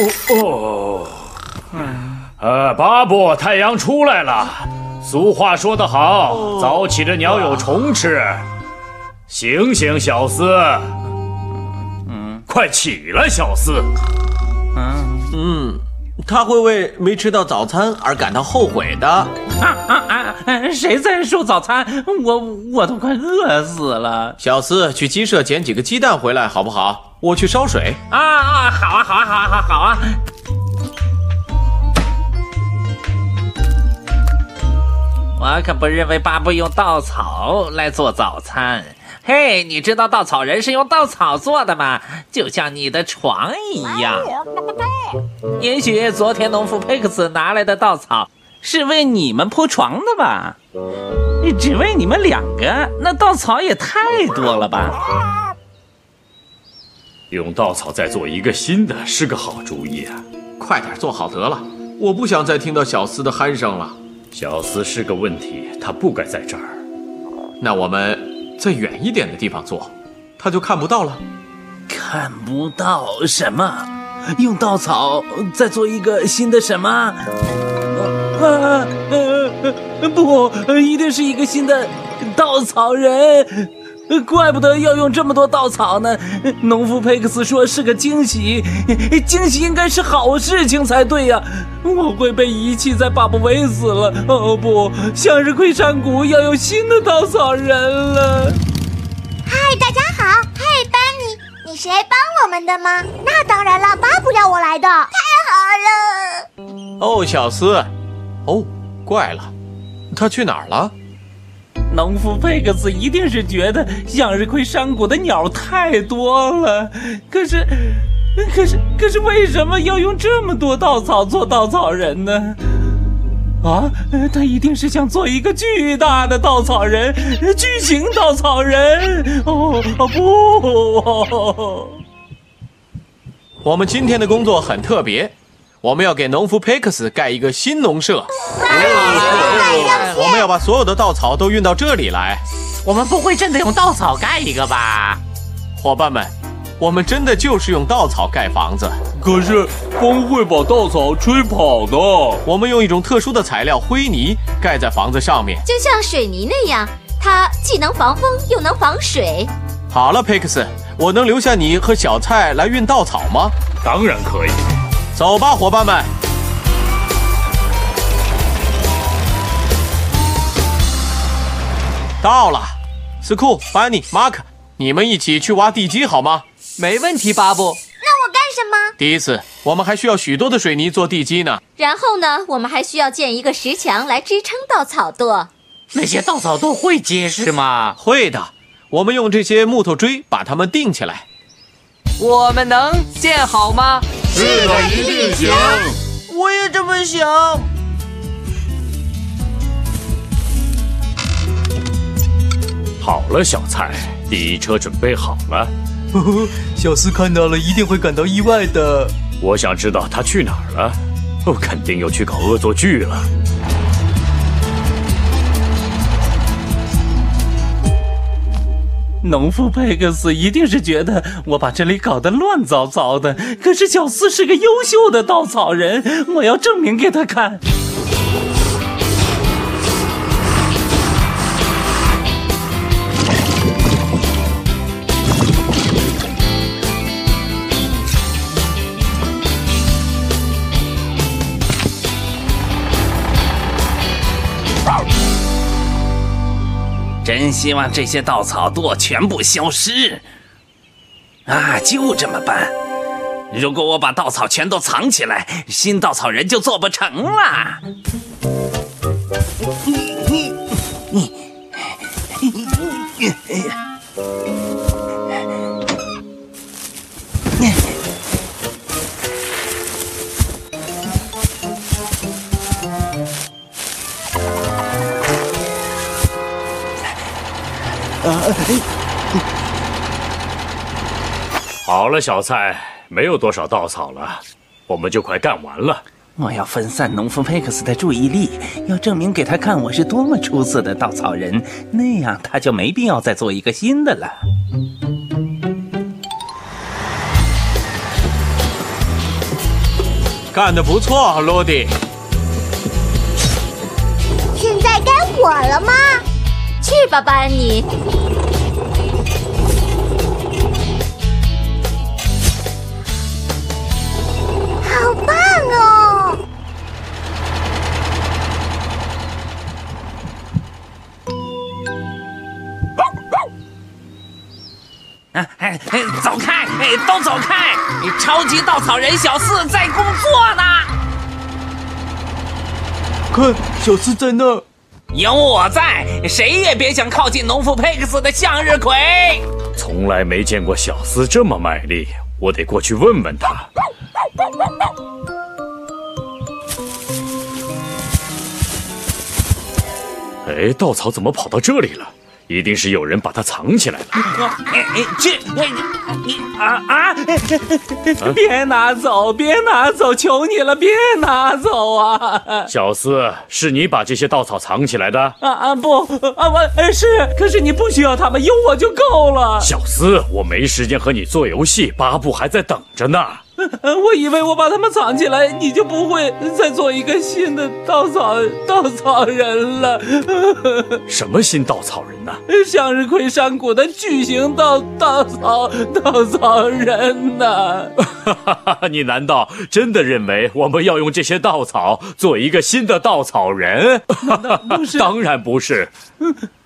Oh, 哦，呃，巴布，太阳出来了。俗话说得好，早起的鸟有虫吃。醒醒，小斯！嗯，快起来，小斯！嗯嗯，他会为没吃到早餐而感到后悔的。啊啊啊！谁在说早餐？我我都快饿死了！小斯，去鸡舍捡几个鸡蛋回来好不好？我去烧水。啊啊！好啊好啊好啊好啊好啊！我可不认为巴布用稻草来做早餐。嘿，你知道稻草人是用稻草做的吗？就像你的床一样。也许昨天农夫佩克斯拿来的稻草是为你们铺床的吧？只为你们两个，那稻草也太多了吧？用稻草再做一个新的是个好主意啊！快点做好得了，我不想再听到小厮的鼾声了。小厮是个问题，他不该在这儿。那我们在远一点的地方做，他就看不到了。看不到什么？用稻草再做一个新的什么？啊呃不，一定是一个新的稻草人。怪不得要用这么多稻草呢。农夫佩克斯说是个惊喜，惊喜应该是好事情才对呀、我会被遗弃在巴布韦斯了。哦不，向日葵山谷要有新的稻草人了。嗨，大家好！嗨，班尼，你是来帮我们的吗？那当然了，巴不了我来的。太好了！哦，小斯，哦，怪了，他去哪儿了？农夫佩克斯一定是觉得向日葵山谷的鸟太多了，可是，可是，可是为什么要用这么多稻草做稻草人呢？啊，他一定是想做一个巨大的稻草人，巨型稻草人。哦哦不！我们今天的工作很特别，我们要给农夫佩克斯盖一个新农舍。我们要把所有的稻草都运到这里来。我们不会真的用稻草盖一个吧？伙伴们，我们真的就是用稻草盖房子。可是风会把稻草吹跑的。我们用一种特殊的材料灰泥盖在房子上面。就像水泥那样，它既能防风又能防水。好了，佩克斯，我能留下你和小菜来运稻草吗？当然可以。走吧，伙伴们。到了，斯库、班尼、马克，你们一起去挖地基好吗？没问题，巴布。那我干什么？第一次，我们还需要许多的水泥做地基呢。然后呢，我们还需要建一个石墙来支撑稻草垛。那些稻草垛会结实吗？会的，我们用这些木头锥把它们钉起来。我们能建好吗？是的，一定行。我也这么想。好了，小蔡，第一车准备好了。小斯看到了一定会感到意外的。我想知道他去哪儿了。哦，肯定又去搞恶作剧了。农夫佩克斯一定是觉得我把这里搞得乱糟糟的，可是小四是个优秀的稻草人，我要证明给他看。真希望这些稻草垛全部消失。啊，就这么办。如果我把稻草全都藏起来，新稻草人就做不成了。好了，小蔡，没有多少稻草了，我们就快干完了。我要分散农夫佩克斯的注意力，要证明给他看我是多么出色的稻草人，那样他就没必要再做一个新的了。干得不错，罗迪。现在该我了吗？去吧，班尼。好棒哦！啊，哎哎，走开！哎，都走开！超级稻草人小四在工作呢。看，小四在那儿。有我在，谁也别想靠近农夫佩克斯的向日葵。从来没见过小斯这么卖力，我得过去问问他。哎，稻草怎么跑到这里了？一定是有人把它藏起来了。哎哎，这哎你啊啊！别拿走，别拿走，求你了，别拿走啊！小四，是你把这些稻草藏起来的？啊啊不啊我呃是，可是你不需要他们，有我就够了。小四，我没时间和你做游戏，巴布还在等着呢。呃 我以为我把它们藏起来，你就不会再做一个新的稻草稻草人了。什么新稻草人呢？向日葵山谷的巨型稻稻草稻草人呢？你难道真的认为我们要用这些稻草做一个新的稻草人？不是当然不是。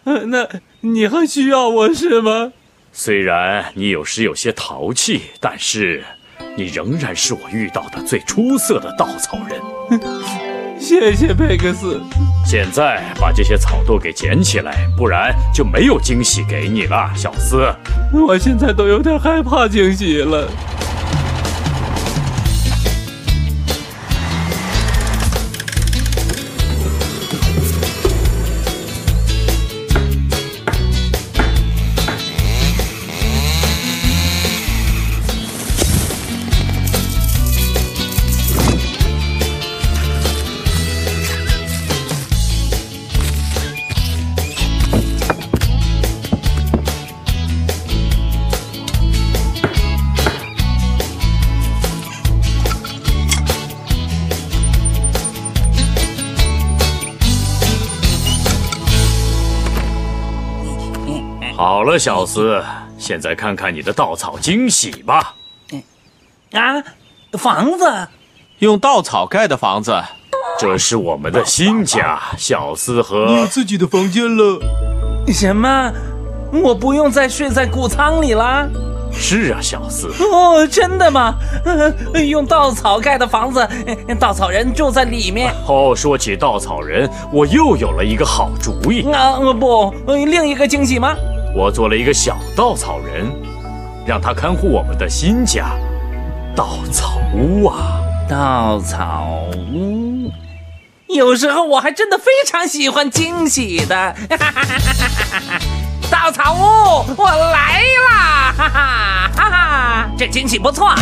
那你还需要我是吗？虽然你有时有些淘气，但是你仍然是我遇到的最出色的稻草人。谢谢佩克斯。现在把这些草垛给捡起来，不然就没有惊喜给你了，小斯。我现在都有点害怕惊喜了。好了，小斯，现在看看你的稻草惊喜吧。啊，房子用稻草盖的房子，这是我们的新家，小斯你有自己的房间了。什么？我不用再睡在谷仓里啦？是啊，小斯。哦，真的吗？呃用稻草盖的房子，呃稻草人住在里面。哦，说起稻草人，我又有了一个好主意。啊，呃不，呃另一个惊喜吗？我做了一个小稻草人，让他看护我们的新家——稻草屋啊。稻草屋。有时候我还真的非常喜欢惊喜的。稻草屋，我来啦！哈哈哈哈！这惊喜不错，